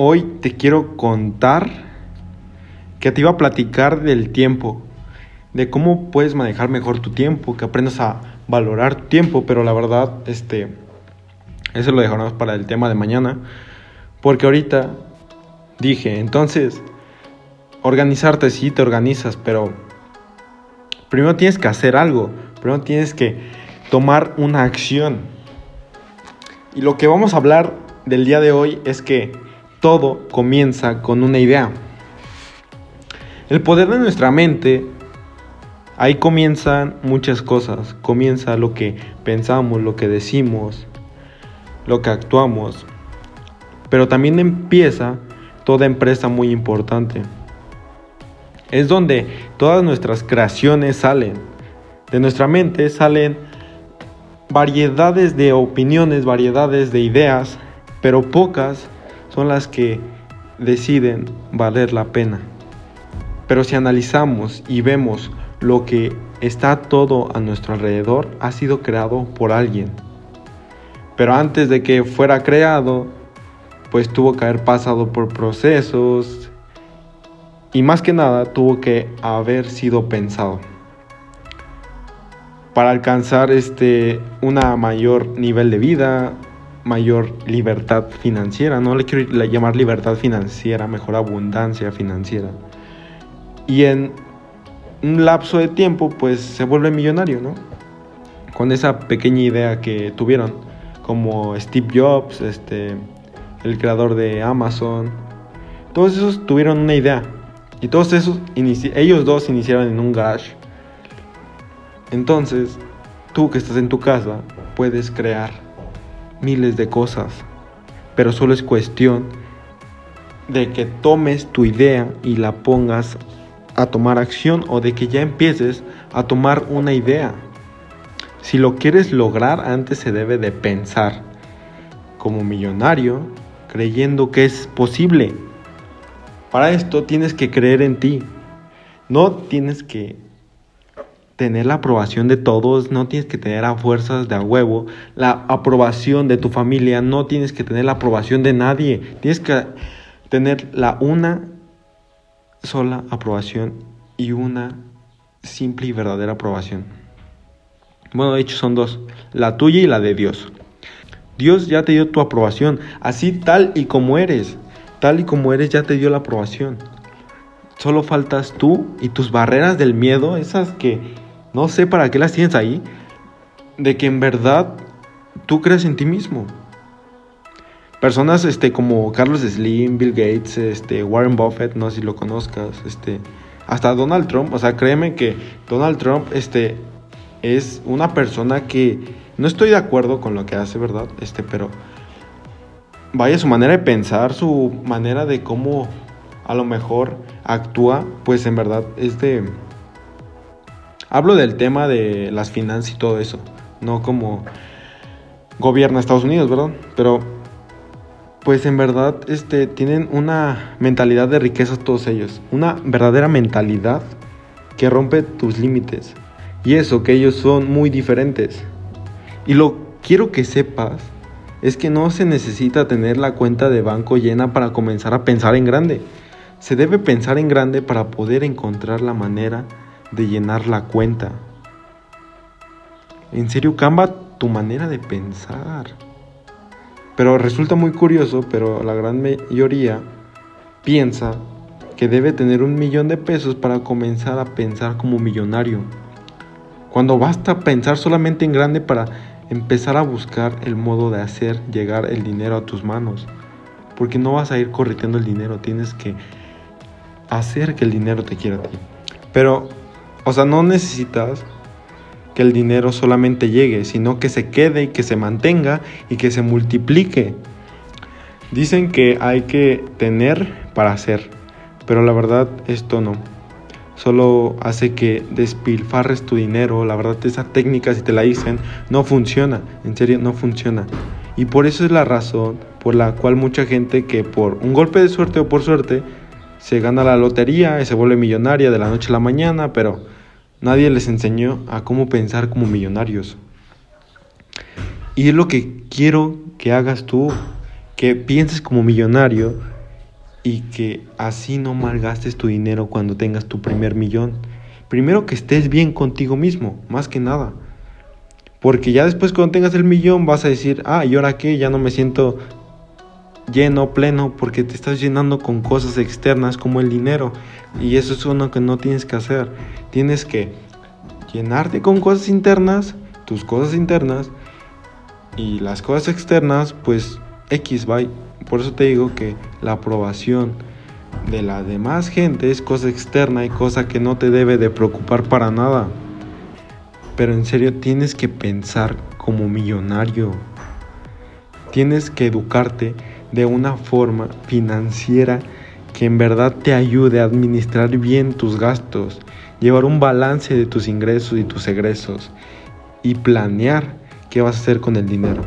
Hoy te quiero contar que te iba a platicar del tiempo, de cómo puedes manejar mejor tu tiempo, que aprendas a valorar tu tiempo, pero la verdad, este, eso lo dejaremos para el tema de mañana, porque ahorita dije, entonces, organizarte sí te organizas, pero primero tienes que hacer algo, primero tienes que tomar una acción. Y lo que vamos a hablar del día de hoy es que todo comienza con una idea. El poder de nuestra mente, ahí comienzan muchas cosas. Comienza lo que pensamos, lo que decimos, lo que actuamos. Pero también empieza toda empresa muy importante. Es donde todas nuestras creaciones salen. De nuestra mente salen variedades de opiniones, variedades de ideas, pero pocas son las que deciden valer la pena. Pero si analizamos y vemos lo que está todo a nuestro alrededor, ha sido creado por alguien. Pero antes de que fuera creado, pues tuvo que haber pasado por procesos y más que nada tuvo que haber sido pensado para alcanzar este una mayor nivel de vida, mayor libertad financiera. No le quiero llamar libertad financiera, mejor abundancia financiera. Y en un lapso de tiempo, pues se vuelve millonario, ¿no? Con esa pequeña idea que tuvieron, como Steve Jobs, este, el creador de Amazon. Todos esos tuvieron una idea. Y todos esos, ellos dos iniciaron en un garage. Entonces, tú que estás en tu casa, puedes crear miles de cosas, pero solo es cuestión de que tomes tu idea y la pongas a tomar acción o de que ya empieces a tomar una idea. Si lo quieres lograr, antes se debe de pensar como millonario, creyendo que es posible. Para esto tienes que creer en ti. No tienes que tener la aprobación de todos, no tienes que tener a fuerzas de a huevo la aprobación de tu familia, no tienes que tener la aprobación de nadie, tienes que tener la una sola aprobación y una simple y verdadera aprobación. Bueno, de hecho son dos, la tuya y la de Dios. Dios ya te dio tu aprobación, así tal y como eres, tal y como eres ya te dio la aprobación. Solo faltas tú y tus barreras del miedo, esas que no sé para qué las tienes ahí, de que en verdad tú crees en ti mismo. Personas este, como Carlos Slim, Bill Gates, este, Warren Buffett, no sé si lo conozcas, este, hasta Donald Trump, o sea, créeme que Donald Trump este, es una persona que no estoy de acuerdo con lo que hace, ¿verdad? Este, pero vaya su manera de pensar, su manera de cómo a lo mejor actúa, pues en verdad es de Hablo del tema de las finanzas y todo eso, no como gobierna Estados Unidos, ¿verdad? Pero pues en verdad este, tienen una mentalidad de riqueza todos ellos, una verdadera mentalidad que rompe tus límites. Y eso, que ellos son muy diferentes. Y lo quiero que sepas es que no se necesita tener la cuenta de banco llena para comenzar a pensar en grande. Se debe pensar en grande para poder encontrar la manera de llenar la cuenta. En serio, cambia tu manera de pensar. Pero resulta muy curioso, pero la gran mayoría piensa que debe tener un millón de pesos para comenzar a pensar como millonario. Cuando basta pensar solamente en grande para empezar a buscar el modo de hacer llegar el dinero a tus manos. Porque no vas a ir corriendo el dinero, tienes que hacer que el dinero te quiera a ti. Pero o sea, no necesitas que el dinero solamente llegue, sino que se quede y que se mantenga y que se multiplique. Dicen que hay que tener para hacer, pero la verdad esto no. Solo hace que despilfarres tu dinero. La verdad esa técnica si te la dicen no funciona. En serio no funciona. Y por eso es la razón por la cual mucha gente que por un golpe de suerte o por suerte se gana la lotería y se vuelve millonaria de la noche a la mañana, pero Nadie les enseñó a cómo pensar como millonarios. Y es lo que quiero que hagas tú, que pienses como millonario y que así no malgastes tu dinero cuando tengas tu primer millón. Primero que estés bien contigo mismo, más que nada. Porque ya después cuando tengas el millón vas a decir, ah, ¿y ahora qué? Ya no me siento lleno, pleno, porque te estás llenando con cosas externas como el dinero. Y eso es uno que no tienes que hacer. Tienes que llenarte con cosas internas, tus cosas internas, y las cosas externas, pues X, bye. Por eso te digo que la aprobación de la demás gente es cosa externa y cosa que no te debe de preocupar para nada. Pero en serio tienes que pensar como millonario. Tienes que educarte de una forma financiera que en verdad te ayude a administrar bien tus gastos, llevar un balance de tus ingresos y tus egresos y planear qué vas a hacer con el dinero.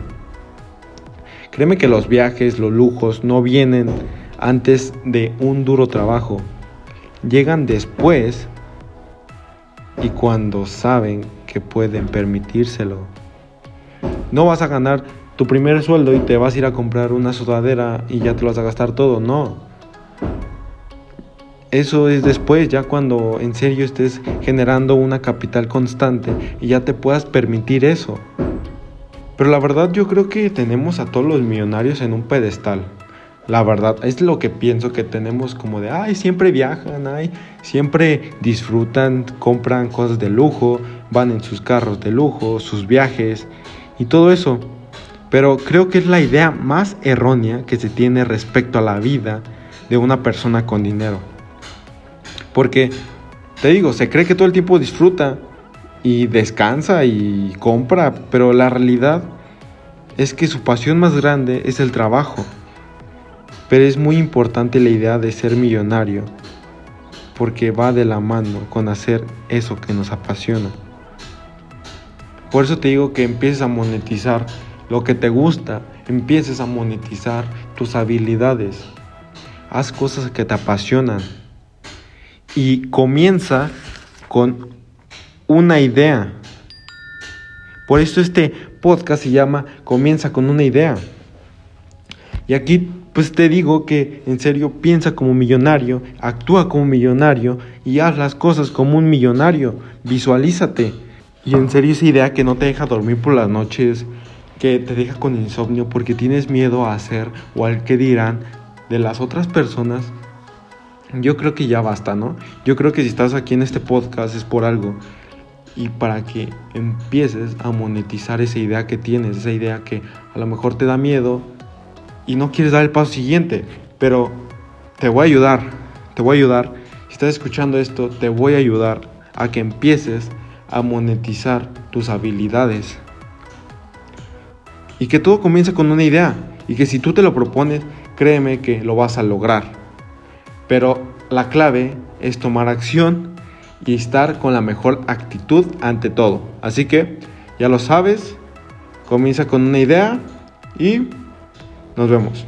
Créeme que los viajes, los lujos no vienen antes de un duro trabajo. Llegan después y cuando saben que pueden permitírselo. No vas a ganar tu primer sueldo y te vas a ir a comprar una sudadera y ya te lo vas a gastar todo, no. Eso es después, ya cuando en serio estés generando una capital constante y ya te puedas permitir eso. Pero la verdad yo creo que tenemos a todos los millonarios en un pedestal. La verdad, es lo que pienso que tenemos como de, ay, siempre viajan, ay, siempre disfrutan, compran cosas de lujo, van en sus carros de lujo, sus viajes y todo eso. Pero creo que es la idea más errónea que se tiene respecto a la vida de una persona con dinero. Porque, te digo, se cree que todo el tiempo disfruta, y descansa y compra, pero la realidad es que su pasión más grande es el trabajo. Pero es muy importante la idea de ser millonario, porque va de la mano con hacer eso que nos apasiona. Por eso te digo que empieces a monetizar lo que te gusta, empieces a monetizar tus habilidades. Haz cosas que te apasionan y comienza con una idea. Por eso este podcast se llama Comienza con una idea. Y aquí pues te digo que en serio piensa como millonario, actúa como millonario y haz las cosas como un millonario. Visualízate. Y en serio esa idea que no te deja dormir por las noches, que te deja con insomnio porque tienes miedo a hacer o al que dirán de las otras personas, yo creo que ya basta, ¿no? Yo creo que si estás aquí en este podcast es por algo y para que empieces a monetizar esa idea que tienes, esa idea que a lo mejor te da miedo y no quieres dar el paso siguiente, pero te voy a ayudar, te voy a ayudar. Si estás escuchando esto, te voy a ayudar a que empieces a monetizar tus habilidades. Y que todo comienza con una idea y que si tú te lo propones, créeme que lo vas a lograr. Pero la clave es tomar acción y estar con la mejor actitud ante todo. Así que ya lo sabes, comienza con una idea y nos vemos.